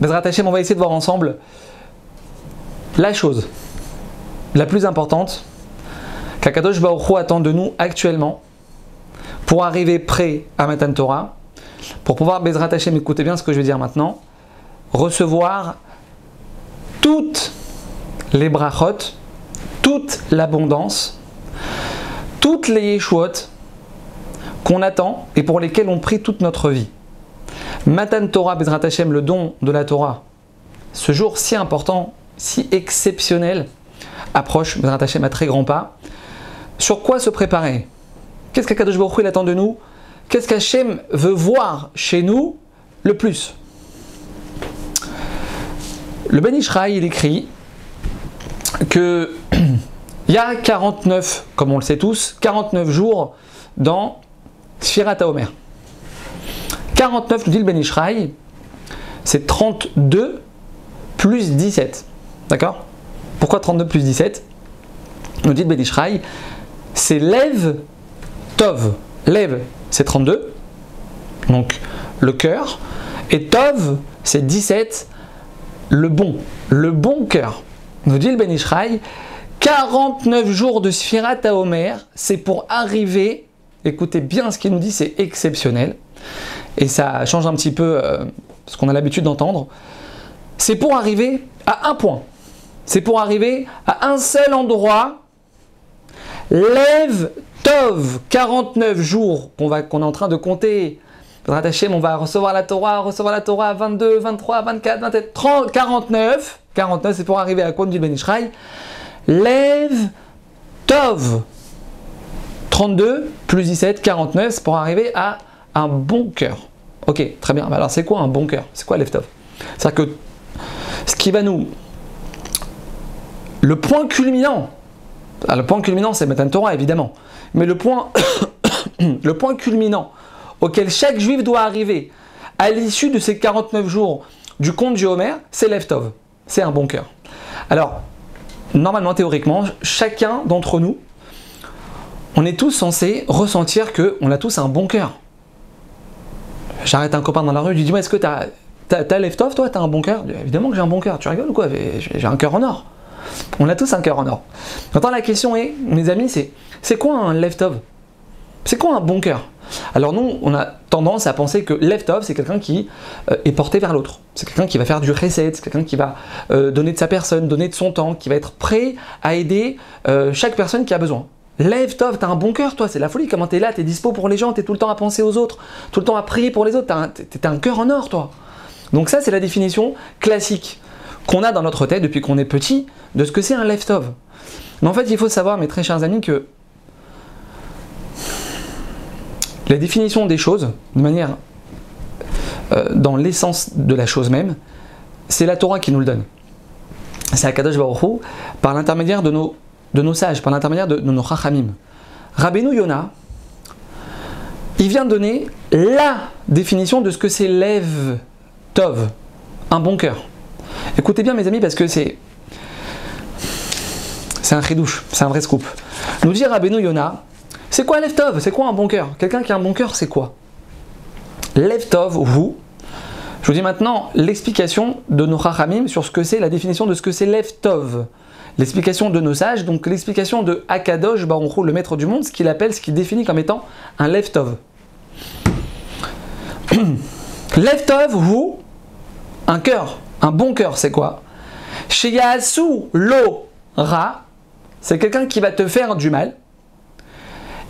Bezrat Hashem, on va essayer de voir ensemble la chose la plus importante qu'Akadosh Baruch attend de nous actuellement pour arriver prêt à Matan Torah, pour pouvoir, Bezrat Hashem, écoutez bien ce que je vais dire maintenant, recevoir toutes les brachot, toute l'abondance, toutes les yeshuot qu'on attend et pour lesquelles on prie toute notre vie. Matan Torah, Bezrat Hashem, le don de la Torah, ce jour si important, si exceptionnel, approche, Bezrat Hashem, à très grands pas. Sur quoi se préparer? Qu'est-ce qu'Akadosh Baruch Hu attend de nous? Qu'est-ce qu'Hachem veut voir chez nous le plus? Le Ben Ishraï, il écrit que il y a 49, comme on le sait tous, 49 jours dans Sfirat Omer. 49, nous dit le Ben Ishraï, c'est 32 plus 17. D'accord? Pourquoi 32 plus 17 Nous dit le Ben Ishraï, c'est Lev Tov. Lev, c'est 32, donc le cœur. Et Tov, c'est 17, le bon, le bon cœur. Nous dit le Ben Ishraï, 49 jours de Sfirat à Omer, c'est pour arriver, écoutez bien ce qu'il nous dit, c'est exceptionnel, et ça change un petit peu euh, ce qu'on a l'habitude d'entendre, c'est pour arriver à un point, c'est pour arriver à un seul endroit, lève Tov, 49 jours qu'on est en train de compter. Hashem, on va recevoir la Torah, recevoir la Torah 22, 23, 24, 27, 30, 49. 49, c'est pour arriver à quoi dit Ben Lève Tov. 32 plus 17, 49, c'est pour arriver à un bon cœur. Ok, très bien. Alors c'est quoi un bon cœur? C'est quoi Lève Tov C'est-à-dire que ce qui va nous. Le point culminant. Ah, le point culminant, c'est Matan Torah, évidemment. Mais le point, le point culminant auquel chaque juif doit arriver à l'issue de ces 49 jours du conte du Homer, c'est Leftov. C'est un bon cœur. Alors, normalement, théoriquement, chacun d'entre nous, on est tous censés ressentir qu'on a tous un bon cœur. J'arrête un copain dans la rue, je lui dis Est-ce que tu as, Leftov, toi? Tu as un bon cœur? Évidemment que j'ai un bon cœur. Tu rigoles ou quoi? J'ai un cœur en or. On a tous un cœur en or. Maintenant, la question est, mes amis, c'est c'est quoi un left-of C'est quoi un bon cœur? Alors nous, on a tendance à penser que left-off, c'est quelqu'un qui euh, est porté vers l'autre. C'est quelqu'un qui va faire du reset, c'est quelqu'un qui va euh, donner de sa personne, donner de son temps, qui va être prêt à aider euh, chaque personne qui a besoin. Left-off, t'as un bon cœur, toi, c'est la folie. Comment t'es là, t'es dispo pour les gens, t'es tout le temps à penser aux autres, tout le temps à prier pour les autres, t'as un, cœur en or, toi. Donc ça, c'est la définition classique qu'on a dans notre tête depuis qu'on est petit de ce que c'est un left-off. Mais en fait, il faut savoir, mes très chers amis, que La définition des choses, de manière euh, dans l'essence de la chose même, c'est la Torah qui nous le donne. C'est Akadosh Baruch Hu, par l'intermédiaire de nos, de nos sages, par l'intermédiaire de, nos chachamim. Rabbeinu Yona, il vient donner la définition de ce que c'est l'Ev Tov, un bon cœur. Écoutez bien mes amis parce que c'est c'est un chidouche, c'est un vrai scoop. Nous dit Rabbeinu Yona, c'est quoi Leftov C'est quoi un bon cœur? Quelqu'un qui a un bon cœur, c'est quoi? Leftov, vous, je vous dis maintenant l'explication de nos Chachamim sur ce que c'est, la définition de ce que c'est Leftov. L'explication de nos sages, donc l'explication de Akadosh Baruch le maître du monde, ce qu'il appelle, ce qu'il définit comme étant un Leftov. Leftov, vous, un cœur, un bon cœur, c'est quoi? Sheyasu lo ra, c'est quelqu'un qui va te faire du mal,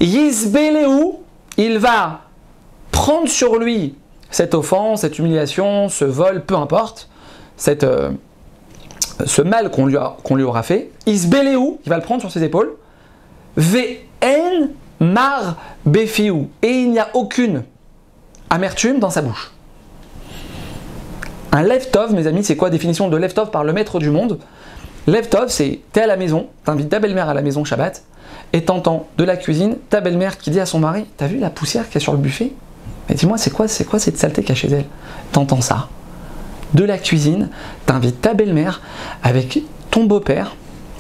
Yisbeleu, il va prendre sur lui cette offense, cette humiliation, ce vol, peu importe, cette, euh, ce mal qu'on lui, aura fait. Isbeleu, il va le prendre sur ses épaules. Vn mar befiu. Et il n'y a aucune amertume dans sa bouche. Un leftov, mes amis, c'est quoi définition de leftov par le maître du monde? Leftov, c'est t'es à la maison, t'invites ta belle-mère à la maison Shabbat, et t'entends de la cuisine ta belle-mère qui dit à son mari T'as vu la poussière qu'il y a sur le buffet? Mais dis-moi, c'est quoi, c'est quoi cette saleté qu'il y a chez elle? T'entends ça? De la cuisine, t'invites ta belle-mère avec ton beau-père.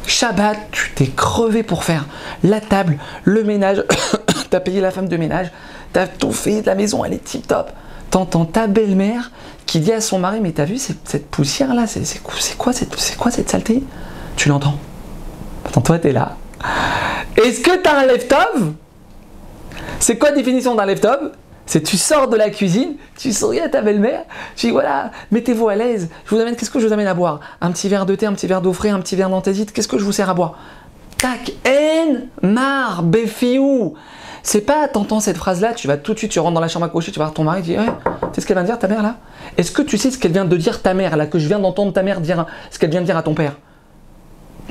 Shabbat, tu t'es crevé pour faire la table, le ménage, t'as payé la femme de ménage, t'as tout fait, la maison elle est tip top. t'entends ta belle-mère qui dit à son mari Mais t'as vu cette, poussière-là C'est quoi, cette, quoi cette saleté? Tu l'entends? Attends, toi, t'es là. Est-ce que t'as un left-off C'est quoi la définition d'un left-off c'est tu sors de la cuisine, tu souris à ta belle-mère, tu dis voilà, mettez-vous à l'aise, je vous amène, qu'est-ce que je vous amène à boire? Un petit verre de thé, un petit verre d'eau frais, un petit verre d'anthésite, qu'est-ce que je vous sers à boire? Tac, en, mar, béfiou. C'est pas, t'entends cette phrase-là, tu vas tout de suite, tu rentres dans la chambre à coucher, tu vas voir ton mari, tu dis, ouais, sais ce qu'elle vient de dire ta mère là? Est-ce que tu sais ce qu'elle vient de dire ta mère là, que je viens d'entendre ta mère dire, ce qu'elle vient de dire à ton père?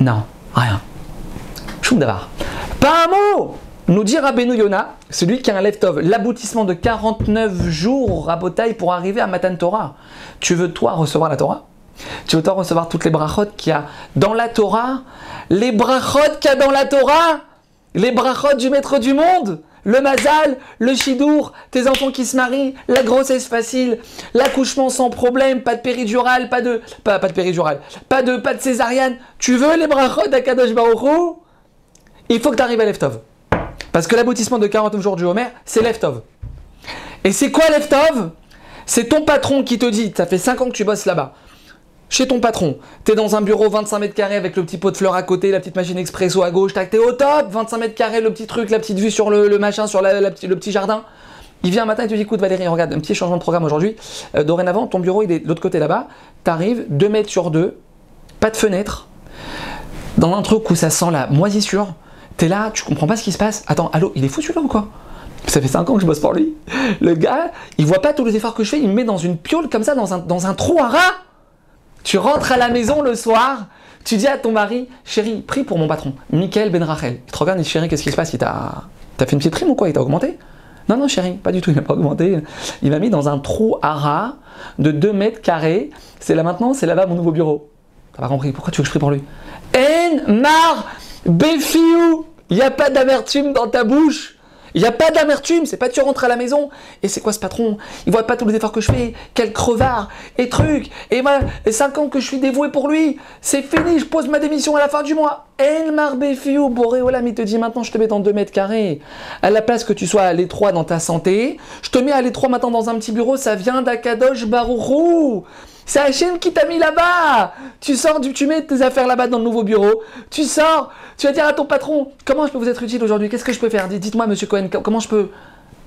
Non, rien. Choum d'avoir. Pas un mot nous dit Rabbeinu Yona, celui qui a un leftov, l'aboutissement de 49 jours à pour arriver à Matan Torah. Tu veux toi recevoir la Torah? Tu veux toi recevoir toutes les brachot qu'il y a dans la Torah? Les brachot qu'il y a dans la Torah? Les brachot du maître du monde? Le mazal, le chidour, tes enfants qui se marient, la grossesse facile, l'accouchement sans problème, pas de péridurale, pas de pas, de péridurale, pas de pas de césarienne. Tu veux les brachot d'Akadosh Baruch Il faut que tu arrives à Leftov. Parce que l'aboutissement de 49 jours du Homer, c'est Leftov. Et c'est quoi Leftov? C'est ton patron qui te dit, ça fait 5 ans que tu bosses là-bas, chez ton patron, t'es dans un bureau 25 mètres carrés avec le petit pot de fleurs à côté, la petite machine expresso à gauche, t'es au top, 25 mètres carrés, le petit truc, la petite vue sur le, machin, sur le petit jardin. Il vient un matin et te dit écoute Valérie, regarde, un petit changement de programme aujourd'hui. Euh, dorénavant, ton bureau il est de l'autre côté là-bas. T'arrives 2 mètres sur 2, pas de fenêtre, dans un truc où ça sent la moisissure. T'es là, tu comprends pas ce qui se passe. Attends, allô, il est fou celui-là ou quoi? Ça fait 5 ans que je bosse pour lui. Le gars, il voit pas tous les efforts que je fais, il me met dans une piole comme ça, dans un, dans un trou à rat. Tu rentres à la maison le soir, tu dis à ton mari, chérie, prie pour mon patron, Michael Ben Rachel. Il te regarde et dit, chérie, qu'est-ce qui se passe? Il t'a fait une petite prime ou quoi? Il t'a augmenté? Non, non, chérie, pas du tout, il m'a pas augmenté. Il m'a mis dans un trou à rat de 2 mètres carrés. C'est là maintenant, c'est là-bas mon nouveau bureau. T'as pas compris? Pourquoi tu veux que je prie pour lui? En mar Béfiou Il n'y a pas d'amertume dans ta bouche il n'y a pas d'amertume, c'est pas tu rentres à la maison et c'est quoi ce patron? Il voit pas tous les efforts que je fais, quel crevard et truc. Et moi, et 5 ans que je suis dévoué pour lui, c'est fini, je pose ma démission à la fin du mois. El Marbefiou, Boréolam, il te dit maintenant je te mets dans 2 mètres carrés. À la place que tu sois à l'étroit dans ta santé, je te mets à l'étroit maintenant dans un petit bureau, ça vient d'Akadosh Baruchou. C'est Hachem qui t'a mis là-bas. Tu sors, tu mets tes affaires là-bas dans le nouveau bureau. Tu sors, tu vas dire à ton patron, comment je peux vous être utile aujourd'hui? Qu'est-ce que je peux faire? Dites-moi, monsieur Cohen, comment je peux?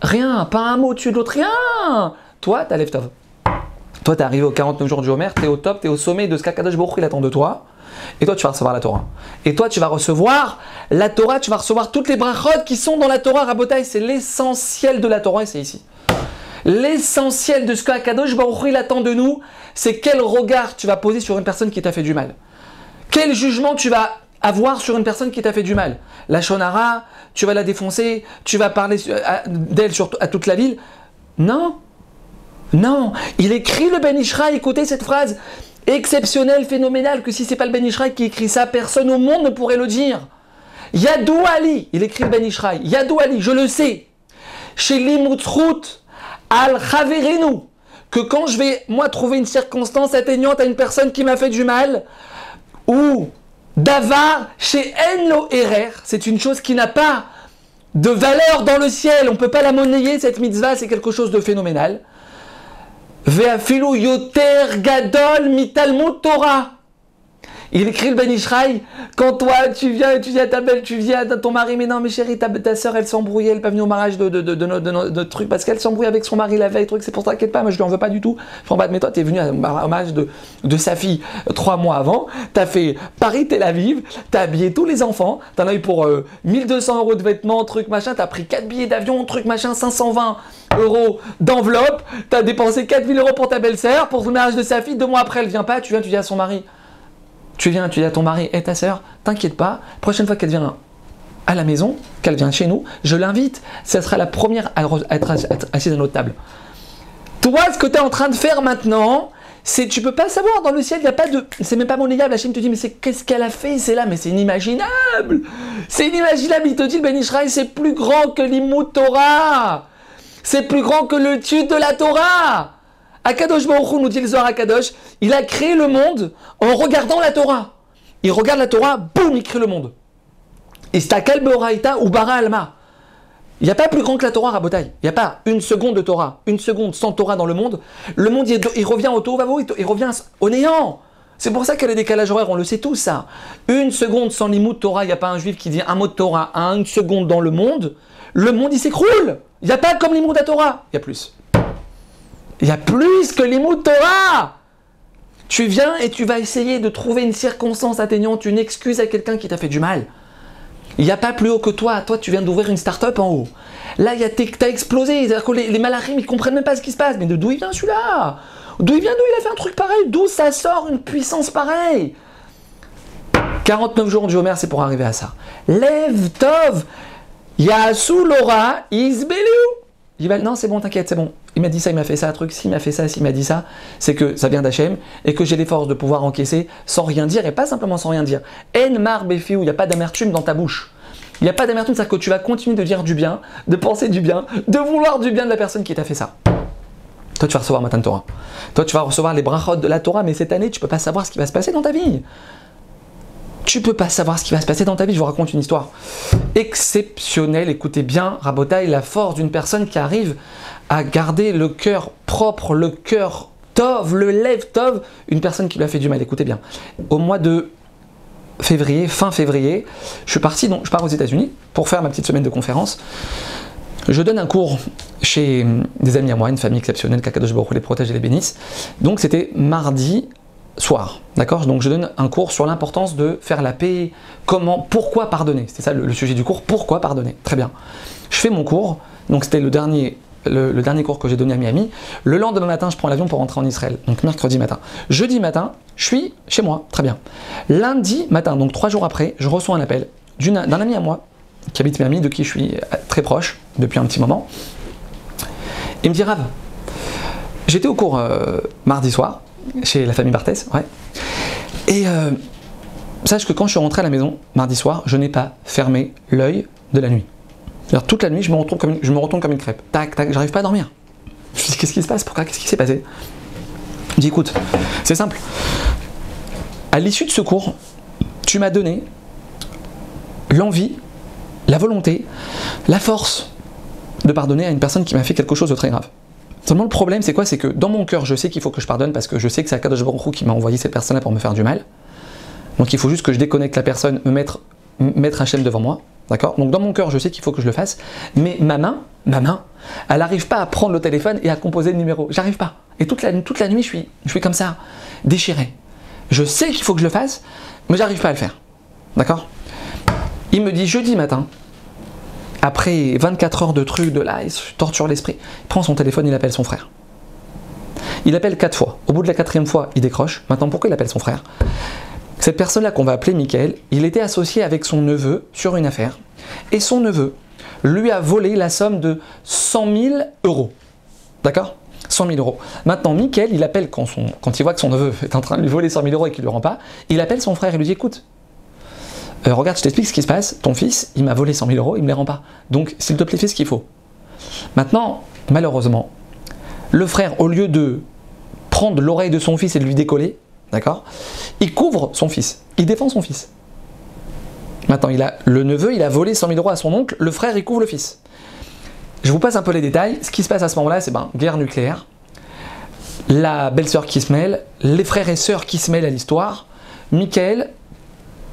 Rien, pas un mot dessus de l'autre, rien. Toi, t'as lève Toi, t'es arrivé aux 49 jours du Homer, t'es au top, t'es au sommet de ce qu'Akadosh Baruch il attend de toi. Et toi, tu vas recevoir la Torah. Et toi, tu vas recevoir la Torah, tu vas recevoir toutes les brachot qui sont dans la Torah. Rabotai, c'est l'essentiel de la Torah et c'est ici. L'essentiel de ce qu'Akadosh Baruch il attend de nous, c'est quel regard tu vas poser sur une personne qui t'a fait du mal. Quel jugement tu vas avoir sur une personne qui t'a fait du mal. La Shonara, tu vas la défoncer, tu vas parler d'elle à toute la ville. Non, non. Il écrit le Ben Ishraï, écoutez cette phrase exceptionnelle, phénoménale, que si c'est pas le Ben qui écrit ça, personne au monde ne pourrait le dire. Yadou Ali, il écrit le Ben Yadou Ali, je le sais. Chez Limoutrout, al Khaverenu, que quand je vais, moi, trouver une circonstance atteignante à une personne qui m'a fait du mal, ou Davar chez Enlo Erer, c'est une chose qui n'a pas de valeur dans le ciel, on ne peut pas la monnayer, cette mitzvah, c'est quelque chose de phénoménal. Ve'afilu yoter gadol Torah. Il écrit le Ben Ishraï, quand toi tu viens, tu dis à ta belle, tu viens à ton mari, mais non, mais chérie, ta, soeur elle s'embrouille, elle n'est pas venue au mariage de, de, de, de, trucs, parce qu'elle s'embrouille avec son mari la veille, truc, c'est pour ça, t'inquiète pas, moi je lui en veux pas du tout. Enfin, mais toi, tu es venu au mariage de, de sa fille euh, trois mois avant, tu as fait Paris-Tel Aviv, tu as habillé tous les enfants, tu en as eu pour 1200 euh, euros de vêtements, truc machin, tu as pris 4 billets d'avion, truc machin, 520 euros d'enveloppe, tu as dépensé 4000 euros pour ta belle-sœur, pour le mariage de sa fille, deux mois après elle vient pas, tu viens, tu dis à son mari. Tu viens, tu dis à ton mari et ta sœur, t'inquiète pas, prochaine fois qu'elle vient à la maison, qu'elle vient chez nous, je l'invite, ce sera la première à être assise à notre table. Toi, ce que tu es en train de faire maintenant, c'est tu peux pas savoir dans le ciel, il n'y a pas de c'est même pas monnayable, la Chine te dit mais c'est qu'est-ce qu'elle a fait, c'est là? Mais c'est inimaginable. C'est inimaginable, il te dit Ben Israël c'est plus grand que l'Imout Torah. C'est plus grand que le tude de la Torah. Akadosh Baruch nous dit le Zohar Akadosh, il a créé le monde en regardant la Torah. Il regarde la Torah, boum, il crée le monde. Istakel Beoraita ou Bara Alma. Il n'y a pas plus grand que la Torah, Rabotai. Il n'y a pas une seconde de Torah, une seconde sans Torah dans le monde. Le monde, il, revient au Tohu il, revient au néant. C'est pour ça qu'il y a des décalages horaires, on le sait tous ça. Une seconde sans de Torah, il n'y a pas un juif qui dit un mot de Torah une seconde dans le monde, le monde il s'écroule. Il n'y a pas comme l'imout à Torah. Il y a plus. Il y a plus que l'imout Torah. Tu viens et tu vas essayer de trouver une circonstance atteignante, une excuse à quelqu'un qui t'a fait du mal. Il n'y a pas plus haut que toi. Toi, tu viens d'ouvrir une start-up en haut. Là, t'as explosé. C'est-à-dire les, les malachim, ils comprennent même pas ce qui se passe. Mais d'où il vient celui-là? D'où il vient D'où il a fait un truc pareil? D'où ça sort une puissance pareille? 49 jours du Homer, c'est pour arriver à ça. Lève Tov Yasu Laura Isbelu non, c'est bon, t'inquiète, c'est bon. Il m'a dit ça, il m'a fait ça, un truc, s'il m'a fait ça, s'il m'a dit ça, c'est que ça vient d'Hachem et que j'ai les forces de pouvoir encaisser sans rien dire et pas simplement sans rien dire. En mar il n'y a pas d'amertume dans ta bouche. Il n'y a pas d'amertume, c'est-à-dire que tu vas continuer de dire du bien, de penser du bien, de vouloir du bien de la personne qui t'a fait ça. Toi, tu vas recevoir Matan Torah. Toi, tu vas recevoir les brachot de la Torah, mais cette année, tu peux pas savoir ce qui va se passer dans ta vie. Tu peux pas savoir ce qui va se passer dans ta vie. Je vous raconte une histoire exceptionnelle. Écoutez bien, Rabotaï, la force d'une personne qui arrive à garder le cœur propre, le cœur tov, le lève tov, une personne qui lui a fait du mal. Écoutez bien. Au mois de février, fin février, je suis parti, donc je pars aux États-Unis pour faire ma petite semaine de conférence. Je donne un cours chez des amis à moi, une famille exceptionnelle, Kakadosh Baruch les protège et les bénisse. Donc c'était mardi soir, d'accord? Donc je donne un cours sur l'importance de faire la paix, comment, pourquoi pardonner. C'était ça le, sujet du cours, pourquoi pardonner. Très bien. Je fais mon cours, donc c'était le dernier, le, dernier cours que j'ai donné à Miami. Le lendemain matin, je prends l'avion pour rentrer en Israël, donc mercredi matin. Jeudi matin, je suis chez moi, très bien. Lundi matin, donc trois jours après, je reçois un appel d'un ami à moi qui habite Miami, de qui je suis très proche depuis un petit moment. Il me dit Rav, j'étais au cours euh, mardi soir chez la famille Barthès, ouais. Et euh, sache que quand je suis rentré à la maison mardi soir, je n'ai pas fermé l'œil de la nuit. Toute la nuit, je me retourne comme une, crêpe. Tac, tac, j'arrive pas à dormir. Je me dis qu'est-ce qui se passe? Pourquoi? Qu'est-ce qui s'est passé? Je dis écoute, c'est simple. À l'issue de ce cours, tu m'as donné l'envie la volonté, la force de pardonner à une personne qui m'a fait quelque chose de très grave. Seulement le problème c'est quoi? C'est que dans mon cœur je sais qu'il faut que je pardonne parce que je sais que c'est Akadosh Baruch qui m'a envoyé cette personne-là pour me faire du mal. Donc il faut juste que je déconnecte la personne, me mettre, mettre un chaîne devant moi. D'accord? Donc dans mon cœur je sais qu'il faut que je le fasse. Mais ma main, ma main, elle n'arrive pas à prendre le téléphone et à composer le numéro. J'arrive pas. Et toute la, nuit je suis, je suis comme ça, déchiré. Je sais qu'il faut que je le fasse, mais j'arrive pas à le faire. D'accord? Il me dit jeudi matin, après 24 heures de trucs, de là, il torture l'esprit. Il prend son téléphone, il appelle son frère. Il appelle quatre fois. Au bout de la quatrième fois, il décroche. Maintenant, pourquoi il appelle son frère? Cette personne-là qu'on va appeler Michael, il était associé avec son neveu sur une affaire. Et son neveu lui a volé la somme de 100 000 euros. D'accord? 100 000 euros. Maintenant, Michael, il appelle quand, il voit que son neveu est en train de lui voler 100 000 euros et qu'il ne le rend pas, il appelle son frère et lui dit écoute, euh, regarde, je t'explique ce qui se passe, ton fils, il m'a volé 100 000 euros, il ne me les rend pas. Donc, s'il te plaît, fais ce qu'il faut. Maintenant, malheureusement, le frère, au lieu de prendre l'oreille de son fils et de lui décoller, d'accord, il couvre son fils, il défend son fils. Maintenant, il a, le neveu, il a volé 100 000 euros à son oncle, le frère, il couvre le fils. Je vous passe un peu les détails. Ce qui se passe à ce moment-là, c'est ben, guerre nucléaire, la belle-sœur qui se mêle, les frères et sœurs qui se mêlent à l'histoire. Michael,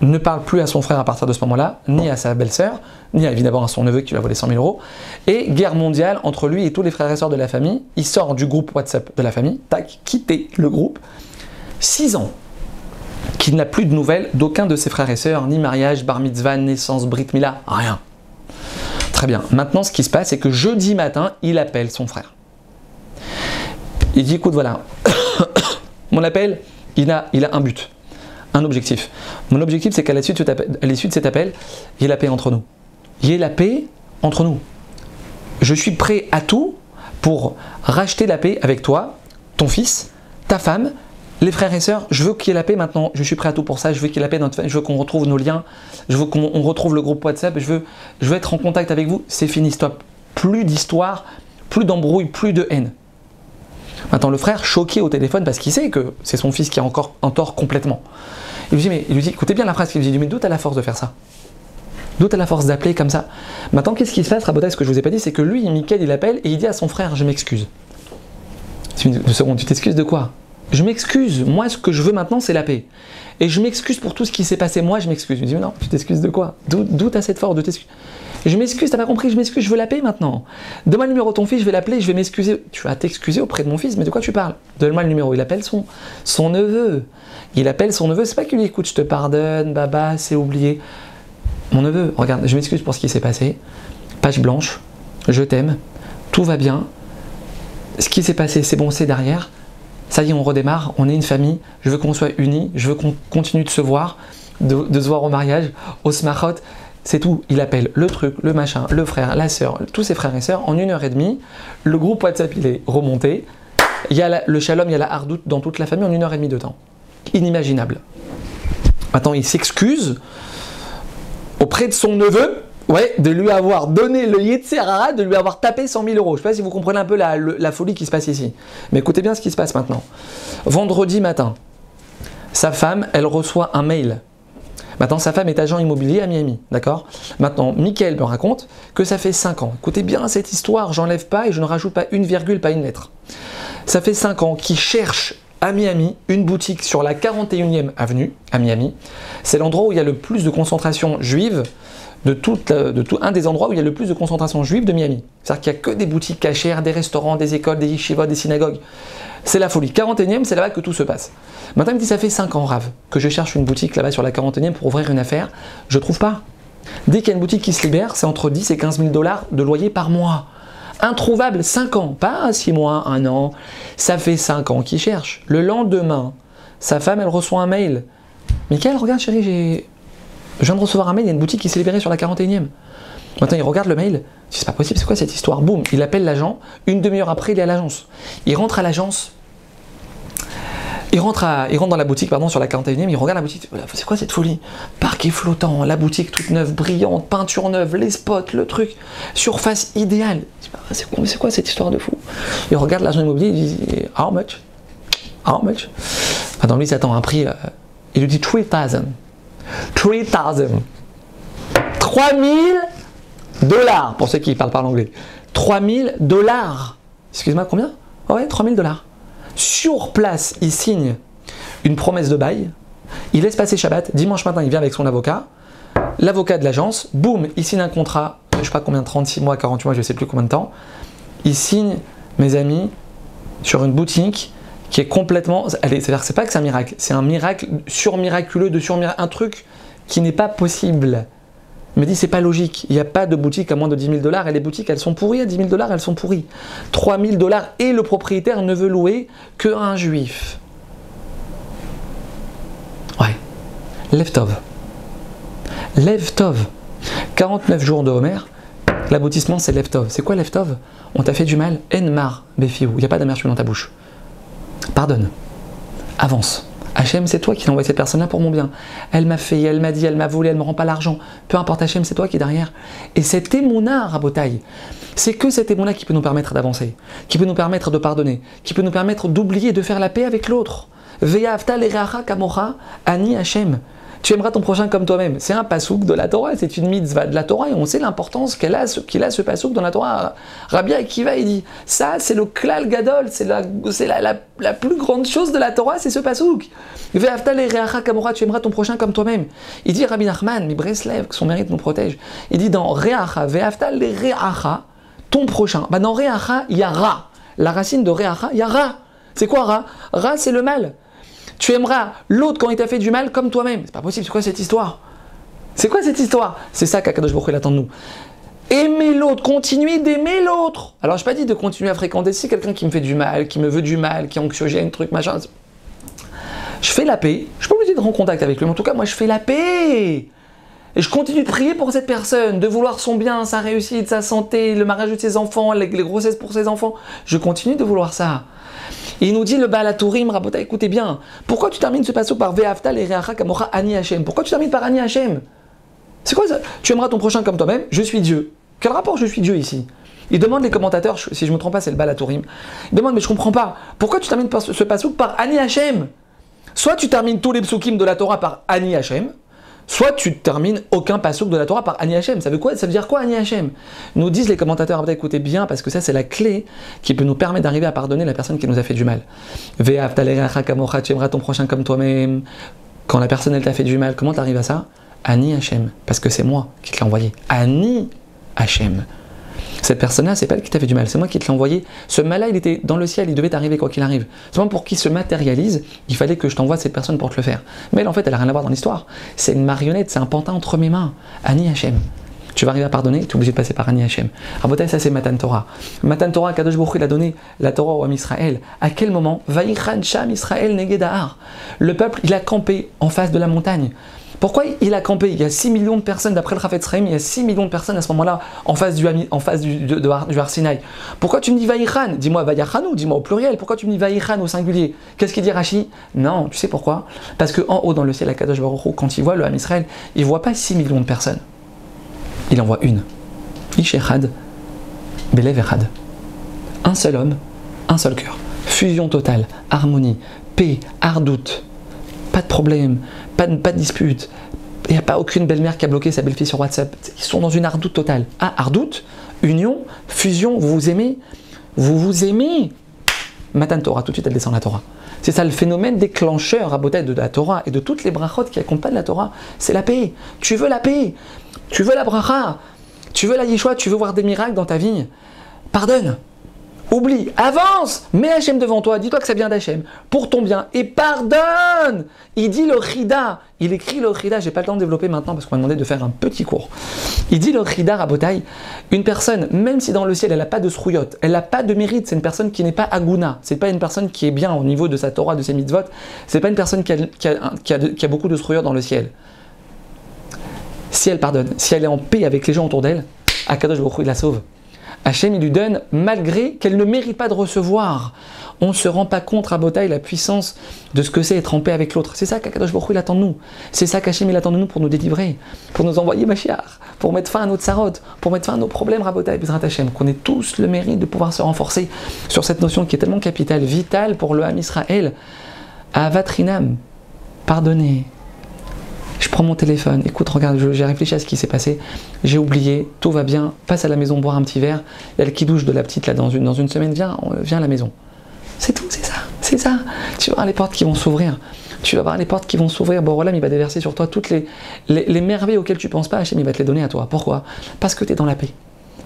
ne parle plus à son frère à partir de ce moment-là, ni à sa belle-sœur, ni évidemment à son neveu qui lui a volé 100 000 euros. Et guerre mondiale entre lui et tous les frères et sœurs de la famille. Il sort du groupe WhatsApp de la famille, tac, quitter le groupe. Six ans qu'il n'a plus de nouvelles d'aucun de ses frères et sœurs, ni mariage, bar mitzvah, naissance, brit mila, rien. Très bien. Maintenant, ce qui se passe, c'est que jeudi matin, il appelle son frère. Il dit écoute, voilà, mon appel, il a, il a un but un objectif. Mon objectif, c'est qu'à l'issue de cet appel, il y ait la paix entre nous. Il y ait la paix entre nous. Je suis prêt à tout pour racheter la paix avec toi, ton fils, ta femme, les frères et sœurs. Je veux qu'il y ait la paix maintenant. Je suis prêt à tout pour ça. Je veux qu'il y ait la paix dans Je veux qu'on retrouve nos liens. Je veux qu'on retrouve le groupe WhatsApp. Je veux, être en contact avec vous. C'est fini, stop. Plus d'histoire, plus d'embrouille, plus de haine. Maintenant, le frère, choqué au téléphone parce qu'il sait que c'est son fils qui est encore en tort complètement. Il lui dit, mais il lui dit, écoutez bien la phrase qu'il lui dit, mais d'où t'as la force de faire ça? D'où la force d'appeler comme ça? Maintenant, qu'est-ce qui se passe, Rabotai? Ce que je vous ai pas dit, c'est que lui, Michael, il appelle et il dit à son frère Je m'excuse. Une seconde, tu t'excuses de quoi? Je m'excuse. Moi, ce que je veux maintenant, c'est la paix. Et je m'excuse pour tout ce qui s'est passé. Moi, je m'excuse. Je me dis Non, tu t'excuses de quoi? D'où t'as cette force je m'excuse, t'as pas compris, je m'excuse, je veux la paix maintenant. Donne-moi le numéro de ton fils, je vais l'appeler, je vais m'excuser. Tu vas t'excuser auprès de mon fils, mais de quoi tu parles? Donne-moi le numéro. Il appelle son, son neveu. Il appelle son neveu, c'est pas qu'il lui écoute, je te pardonne, baba, c'est oublié. Mon neveu, regarde, je m'excuse pour ce qui s'est passé. Page blanche, je t'aime, tout va bien. Ce qui s'est passé, c'est bon, c'est derrière. Ça y est, on redémarre, on est une famille. Je veux qu'on soit unis, je veux qu'on continue de se voir, de, se voir au mariage, au smachot. C'est tout. Il appelle le truc, le machin, le frère, la sœur, tous ses frères et sœurs en une heure et demie. Le groupe WhatsApp, il est remonté. Il y a le shalom, il y a la hardoute dans toute la famille en une heure et demie de temps. Inimaginable. Maintenant, il s'excuse auprès de son neveu, ouais, de lui avoir donné le Yetzerara, de lui avoir tapé 100 000 euros. Je ne sais pas si vous comprenez un peu la, folie qui se passe ici. Mais écoutez bien ce qui se passe maintenant. Vendredi matin, sa femme, elle reçoit un mail. Maintenant, sa femme est agent immobilier à Miami, d'accord? Maintenant, Michael me raconte que ça fait 5 ans. Écoutez bien cette histoire, j'enlève pas et je ne rajoute pas une virgule, pas une lettre. Ça fait 5 ans qu'il cherche à Miami, une boutique sur la 41e avenue à Miami. C'est l'endroit où il y a le plus de concentration juive de tout, un des endroits où il y a le plus de concentration juive de Miami. C'est-à-dire qu'il n'y a que des boutiques cachères, des restaurants, des écoles, des yeshivot, des synagogues. C'est la folie. 41e, c'est là-bas que tout se passe. Maintenant, il me dit ça fait 5 ans, Rave, que je cherche une boutique là-bas sur la 41e pour ouvrir une affaire. Je trouve pas. Dès qu'il y a une boutique qui se libère, c'est entre 10 et 15 000 dollars de loyer par mois introuvable 5 ans, pas 6 mois, 1 an. Ça fait 5 ans qu'il cherche. Le lendemain, sa femme, elle reçoit un mail. Michael, regarde chérie, j'ai... je viens de recevoir un mail, il y a une boutique qui s'est libérée sur la 41e. Maintenant, il regarde le mail, c'est pas possible, c'est quoi cette histoire? Boum, il appelle l'agent, une demi-heure après, il est à l'agence. Il rentre à l'agence, il rentre, il dans la boutique, pardon, sur la 41e, il regarde la boutique, c'est quoi cette folie? Parquet flottant, la boutique toute neuve, brillante, peinture neuve, les spots, le truc, surface idéale. C'est quoi, cette histoire de fou? Il regarde l'agent immobilier, il dit How much? How much? Lui, s'attend un prix, euh, il lui dit 3000. 3000. 3000 dollars, pour ceux qui parlent pas l'anglais. 3000 dollars. Excuse-moi, combien? Ouais, 3000 dollars. Sur place, il signe une promesse de bail. Il laisse passer Shabbat. Dimanche matin, il vient avec son avocat. L'avocat de l'agence, boum, il signe un contrat. Je sais pas combien, 36 mois, 48 mois, je sais plus combien de temps. Il signe, mes amis, sur une boutique qui est complètement. C'est-à-dire que c'est pas que c'est un miracle, c'est un miracle surmiraculeux de un truc qui n'est pas possible. Il me dit c'est pas logique, il n'y a pas de boutique à moins de 10 000 dollars et les boutiques elles sont pourries à 10 000 dollars, elles sont pourries. 3 000 dollars et le propriétaire ne veut louer que un juif. Ouais. Leftov. Leftov. 49 jours de Homer, l'aboutissement c'est Leftov. C'est quoi Leftov On t'a fait du mal, Enmar, Befiou. Il n'y a pas d'amertume dans ta bouche. Pardonne. Avance. Hachem, c'est toi qui envoyé cette personne-là pour mon bien. Elle m'a fait, elle m'a dit, elle m'a volé, elle ne me rend pas l'argent. Peu importe, Hachem, c'est toi qui es derrière. Et cet émouna, Rabotaille, c'est que cet émouna qui peut nous permettre d'avancer, qui peut nous permettre de pardonner, qui peut nous permettre d'oublier, de faire la paix avec l'autre. Ve'avta ani Hachem. Tu aimeras ton prochain comme toi-même. C'est un pasouk de la Torah, c'est une mitzvah de la Torah et on sait l'importance qu'il a, qu'il a ce pasouk dans la Torah. Rabbi Akiva, il dit ça, c'est le klal gadol, c'est la, la, la, plus grande chose de la Torah, c'est ce pasouk. kamora, tu aimeras ton prochain comme toi-même. Il dit Rabbi Nachman, mi Breslev, que son mérite nous protège. Il dit dans reacha, ve'aftal reacha, ton prochain. Bah dans reacha, il y a ra. La racine de reacha, il y a ra. C'est quoi ra? Ra, c'est le mal. Tu aimeras l'autre quand il t'a fait du mal comme toi-même. C'est pas possible, c'est quoi cette histoire? C'est quoi cette histoire? C'est ça qu'Akadosh Baruch attend de nous. Aimer l'autre, continuer d'aimer l'autre. Alors je pas dit de continuer à fréquenter si quelqu'un qui me fait du mal, qui me veut du mal, qui est anxiogène, truc machin. Je fais la paix. Je suis pas obligé de rendre contact avec lui, mais en tout cas moi je fais la paix. Et je continue de prier pour cette personne, de vouloir son bien, sa réussite, sa santé, le mariage de ses enfants, les, grossesses pour ses enfants. Je continue de vouloir ça. Il nous dit le Balatourim, Rabota, écoutez bien, pourquoi tu termines ce passage par Ve'aftal et Reacha Ani Hashem? Pourquoi tu termines par Ani Hashem? C'est quoi ça? Tu aimeras ton prochain comme toi-même, je suis Dieu. Quel rapport je suis Dieu ici? Il demande les commentateurs, si je ne me trompe pas, c'est le Balatourim. Il demande, mais je comprends pas. Pourquoi tu termines ce pasouk par Ani Hashem? Soit tu termines tous les psukim de la Torah par Ani Hashem, soit tu termines aucun passouk de la Torah par Ani Hashem. Ça veut, quoi, ça veut dire quoi Ani Hashem? Nous disent les commentateurs, écoutez bien, parce que ça c'est la clé qui peut nous permettre d'arriver à pardonner la personne qui nous a fait du mal. tu aimeras ton prochain comme toi-même. Quand la personne elle t'a fait du mal, comment tu arrives à ça? Ani Hashem, parce que c'est moi qui te l'ai envoyé. Ani Hashem. Cette personne-là, c'est pas elle qui t'a fait du mal, c'est moi qui te l'ai envoyé. Ce mal-là, il était dans le ciel, il devait t'arriver quoi qu'il arrive. Seulement pour qu'il se matérialise, il fallait que je t'envoie cette personne pour te le faire. Mais elle, en fait, elle a rien à voir dans l'histoire. C'est une marionnette, c'est un pantin entre mes mains. Ani Hachem. Tu vas arriver à pardonner, tu es obligé de passer par Ani Hachem. Rabotai, ça c'est Matan Torah. Matan Torah, Kadosh Baruch il a donné la Torah au Am Israël. À quel moment Sham Israël Negedahar. Le peuple, il a campé en face de la montagne. Pourquoi il a campé? Il y a 6 millions de personnes, d'après le Rafet Sraim, il y a 6 millions de personnes à ce moment-là en face du, en face de. Pourquoi tu me dis Vaïchan Dis-moi Vaïchanou, dis-moi au pluriel? Pourquoi tu me dis Vaïchan au singulier? Qu'est-ce qu'il dit Rashi Non, tu sais pourquoi? Parce qu'en haut dans le ciel, à Kadosh Baruch quand il voit le Ham Israël, il voit pas 6 millions de personnes. Il en voit une. Ishechad, Belev. Un seul homme, un seul cœur. Fusion totale, harmonie, paix, ardoute, pas de problème, pas de, pas dispute. Il n'y a pas aucune belle-mère qui a bloqué sa belle-fille sur WhatsApp. Ils sont dans une ardoute totale. Ah, ardoute, union, fusion, vous vous aimez, vous vous aimez? Matan Torah, tout de suite elle descend la Torah. C'est ça le phénomène déclencheur à beauté de la Torah et de toutes les brachot qui accompagnent la Torah. C'est la paix. Tu veux la paix? Tu veux la bracha? Tu veux la Yeshua? Tu veux voir des miracles dans ta vie. Pardonne. Oublie, avance, mets Hachem devant toi, dis-toi que ça vient d'Hachem, pour ton bien, et pardonne Il dit le Chida, il écrit le Chida, j'ai pas le temps de développer maintenant parce qu'on m'a demandé de faire un petit cours. Il dit le Chida Rabotai, une personne, même si dans le ciel elle n'a pas de srouillotte, elle n'a pas de mérite, c'est une personne qui n'est pas aguna, c'est pas une personne qui est bien au niveau de sa Torah, de ses mitzvot, c'est pas une personne qui a, beaucoup de srouillotte dans le ciel. Si elle pardonne, si elle est en paix avec les gens autour d'elle, Akadosh Baruch la sauve. Hachem, il lui donne malgré qu'elle ne mérite pas de recevoir. On ne se rend pas compte à la puissance de ce que c'est être en paix avec l'autre. C'est ça qu'Akadosh Baruch il attend de nous. C'est ça qu'Hachem il attend de nous pour nous délivrer, pour nous envoyer Mashiach, pour mettre fin à notre sarot, pour mettre fin à nos problèmes Rabotai, Bezrat Hachem. Qu'on ait tous le mérite de pouvoir se renforcer sur cette notion qui est tellement capitale, vitale pour le Ham Israël. Avatrinam, pardonner, je prends mon téléphone, écoute, regarde, j'ai réfléchi à ce qui s'est passé, j'ai oublié, tout va bien, passe à la maison boire un petit verre, il y a le qui douche de la petite là dans une, dans une semaine, viens, viens à la maison. C'est tout, c'est ça, c'est ça. Tu vas voir les portes qui vont s'ouvrir. Tu vas voir les portes qui vont s'ouvrir. Voilà, il va déverser sur toi toutes les, les, merveilles auxquelles tu penses pas. Hachem, il va te les donner à toi. Pourquoi? Parce que tu es dans la paix.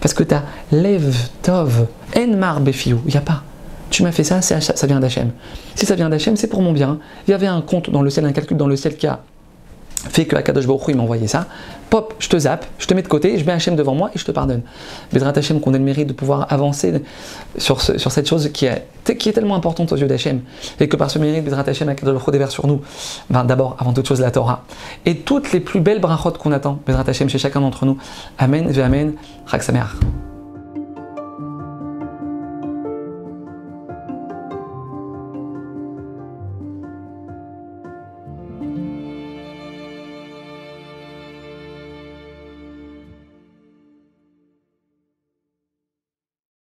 Parce que tu as Lev, Tov, Enmar, Befiou. Il n'y a pas. Tu m'as fait ça, ça, ça vient d'Hachem. Si ça vient d'Hachem, c'est pour mon bien. Il y avait un compte dans le ciel, un calcul dans le ciel qui a fait que Akadosh Baruch il m'a envoyé ça, pop, je te zappe, je te mets de côté, je mets Hachem devant moi et je te pardonne. Bédrat Hachem, qu'on ait le mérite de pouvoir avancer sur, cette chose qui est, tellement importante aux yeux d'Hachem, et que par ce mérite, Bédrat Hachem, Akadosh Baruch déverse sur nous, ben, d'abord, avant toute chose, la Torah, et toutes les plus belles brachot qu'on attend, Bédrat Hachem, chez chacun d'entre nous. Amen, ve Amen, Chag